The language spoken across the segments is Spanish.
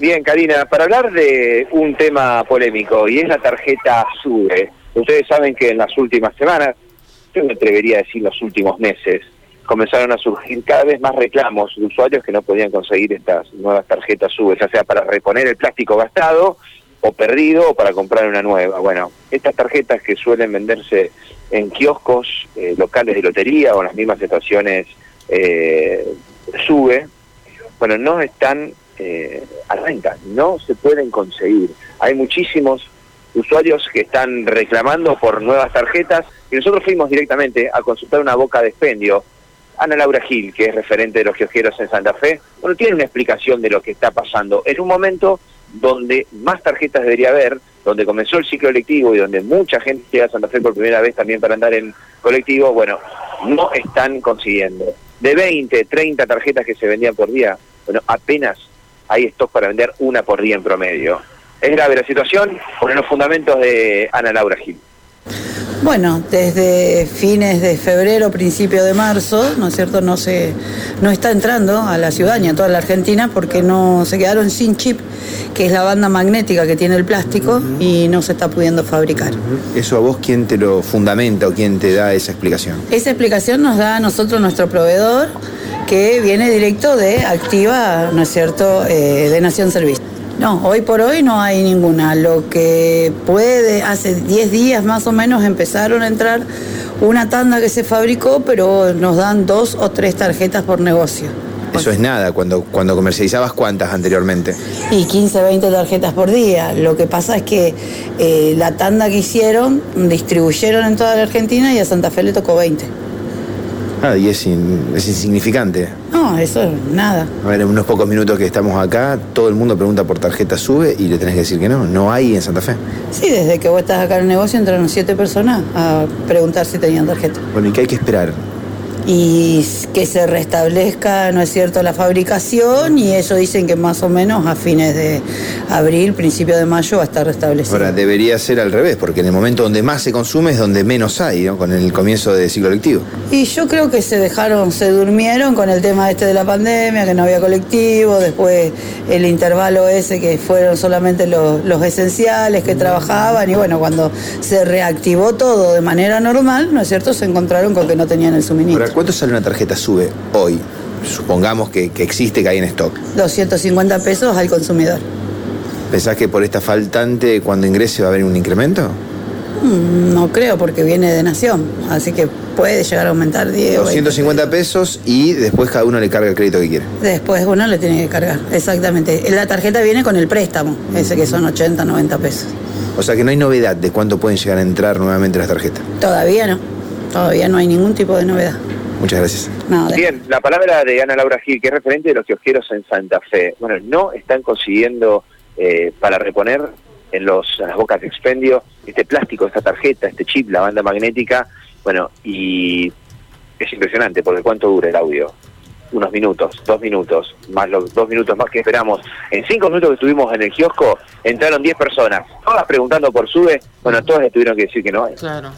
Bien, Karina, para hablar de un tema polémico y es la tarjeta SUBE. Ustedes saben que en las últimas semanas, yo me atrevería a decir los últimos meses, comenzaron a surgir cada vez más reclamos de usuarios que no podían conseguir estas nuevas tarjetas SUBE, ya sea para reponer el plástico gastado o perdido o para comprar una nueva. Bueno, estas tarjetas que suelen venderse en kioscos eh, locales de lotería o en las mismas estaciones eh, SUBE, bueno, no están eh, a la venta, no se pueden conseguir. Hay muchísimos usuarios que están reclamando por nuevas tarjetas y nosotros fuimos directamente a consultar una boca de expendio. Ana Laura Gil, que es referente de los kiosqueros en Santa Fe, bueno, tiene una explicación de lo que está pasando en un momento donde más tarjetas debería haber, donde comenzó el ciclo electivo y donde mucha gente llega a Santa Fe por primera vez también para andar en colectivo, bueno, no están consiguiendo. De 20, 30 tarjetas que se vendían por día, bueno, apenas hay stock para vender una por día en promedio. Es grave la situación, por los fundamentos de Ana Laura Gil. Bueno, desde fines de febrero, principio de marzo, ¿no es cierto? No se no está entrando a la ciudad ni a toda la Argentina porque no se quedaron sin chip, que es la banda magnética que tiene el plástico y no se está pudiendo fabricar. ¿Eso a vos quién te lo fundamenta o quién te da esa explicación? Esa explicación nos da a nosotros nuestro proveedor que viene directo de Activa, ¿no es cierto?, eh, de Nación Servicio. No, hoy por hoy no hay ninguna. Lo que puede, hace 10 días más o menos empezaron a entrar una tanda que se fabricó, pero nos dan dos o tres tarjetas por negocio. Eso es nada, cuando, cuando comercializabas cuántas anteriormente. Y 15, 20 tarjetas por día. Lo que pasa es que eh, la tanda que hicieron, distribuyeron en toda la Argentina y a Santa Fe le tocó 20. Ah, y es, es insignificante. No, eso es nada. A ver, en unos pocos minutos que estamos acá, todo el mundo pregunta por tarjeta SUBE y le tenés que decir que no, no hay en Santa Fe. Sí, desde que vos estás acá en el negocio entraron siete personas a preguntar si tenían tarjeta. Bueno, ¿y qué hay que esperar? y que se restablezca, ¿no es cierto?, la fabricación y eso dicen que más o menos a fines de abril, principio de mayo va a estar restablecido. Ahora, debería ser al revés, porque en el momento donde más se consume es donde menos hay, ¿no? Con el comienzo del ciclo lectivo. Y yo creo que se dejaron, se durmieron con el tema este de la pandemia, que no había colectivo, después el intervalo ese que fueron solamente los, los esenciales que trabajaban y bueno, cuando se reactivó todo de manera normal, ¿no es cierto?, se encontraron con que no tenían el suministro. ¿Cuánto sale una tarjeta SUBE hoy? Supongamos que, existe, que hay en stock. 250 pesos al consumidor. ¿Pensás que por esta faltante, cuando ingrese, va a haber un incremento? Mm, no creo, porque viene de Nación. Así que puede llegar a aumentar 10 250 pesos y después cada uno le carga el crédito que quiere. Después uno le tiene que cargar, exactamente. La tarjeta viene con el préstamo, ese que son 80, 90 pesos. O sea que no hay novedad de cuánto pueden llegar a entrar nuevamente las tarjetas. Todavía no. Todavía no hay ningún tipo de novedad. Muchas gracias. Bien, la palabra de Ana Laura Gil, que es referente de los kiosqueros en Santa Fe. Bueno, no están consiguiendo eh, para reponer en los, las bocas de expendio este plástico, esta tarjeta, este chip, la banda magnética. Bueno, y es impresionante porque cuánto dura el audio. Unos minutos, dos minutos, más los dos minutos más que esperamos. En cinco minutos que estuvimos en el kiosco, entraron diez personas, todas preguntando por SUBE, bueno, todas le tuvieron que decir que no hay. Claro.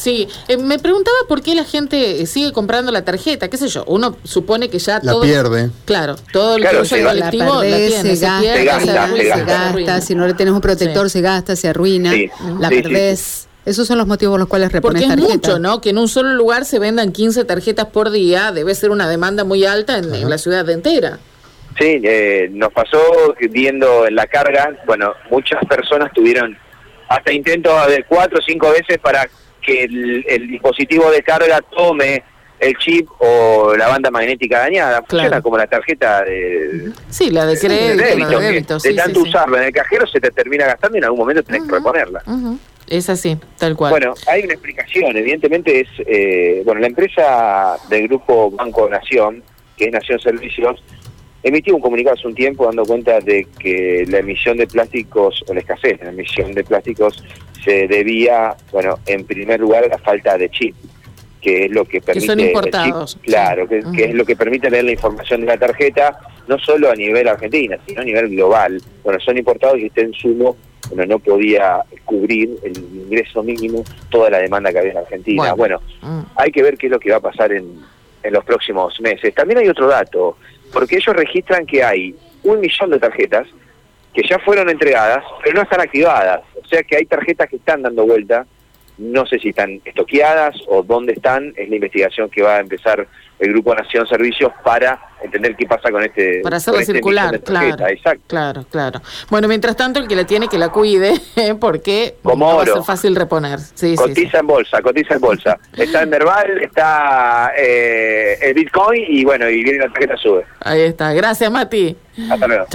Sí, eh, me preguntaba por qué la gente sigue comprando la tarjeta, qué sé yo, uno supone que ya la todo... pierde. Claro, todo el claro, se, colectivo la, se, gasta, se, gasta, si no le tenés un protector se gasta, se arruina, la perdés. Esos son los motivos por los cuales repones Porque es mucho, ¿no? Que en un solo lugar se vendan 15 tarjetas por día, debe ser una demanda muy alta en, la ciudad entera. Sí, eh, nos pasó viendo en la carga, bueno, muchas personas tuvieron hasta intentos de cuatro o cinco veces para que el, dispositivo de carga tome el chip o la banda magnética dañada. Funciona como la tarjeta de... Sí, la de crédito, de, tanto usarla en el cajero se te termina gastando y en algún momento tenés que reponerla. Es así, tal cual. Bueno, hay una explicación. Evidentemente es... Eh, bueno, la empresa del grupo Banco Nación, que es Nación Servicios, emitió un comunicado hace un tiempo dando cuenta de que la emisión de plásticos, o la escasez de la emisión de plásticos, se debía, bueno, en primer lugar a la falta de chip, que es lo que permite... Que son importados. claro, que, es lo que permite leer la información de la tarjeta, no solo a nivel argentina, sino a nivel global. Bueno, son importados y este insumo bueno, no podía cubrir el ingreso mínimo, toda la demanda que había en Argentina. Bueno, mm. hay que ver qué es lo que va a pasar en, en los próximos meses. También hay otro dato, porque ellos registran que hay un millón de tarjetas que ya fueron entregadas, pero no están activadas. O sea que hay tarjetas que están dando vuelta, no sé si están estoqueadas o dónde están, es la investigación que va a empezar el Grupo Nación Servicios para entender qué pasa con este Para hacerla con este circular, claro. Exacto. Claro, claro. Bueno, mientras tanto, el que la tiene, que la cuide, porque Como no va a ser fácil reponer. Sí, sí, sí. Cotiza en bolsa, cotiza en bolsa. Está en Merval, está eh, el Bitcoin y bueno, y viene la tarjeta sube. Ahí está. Gracias, Mati. Hasta luego.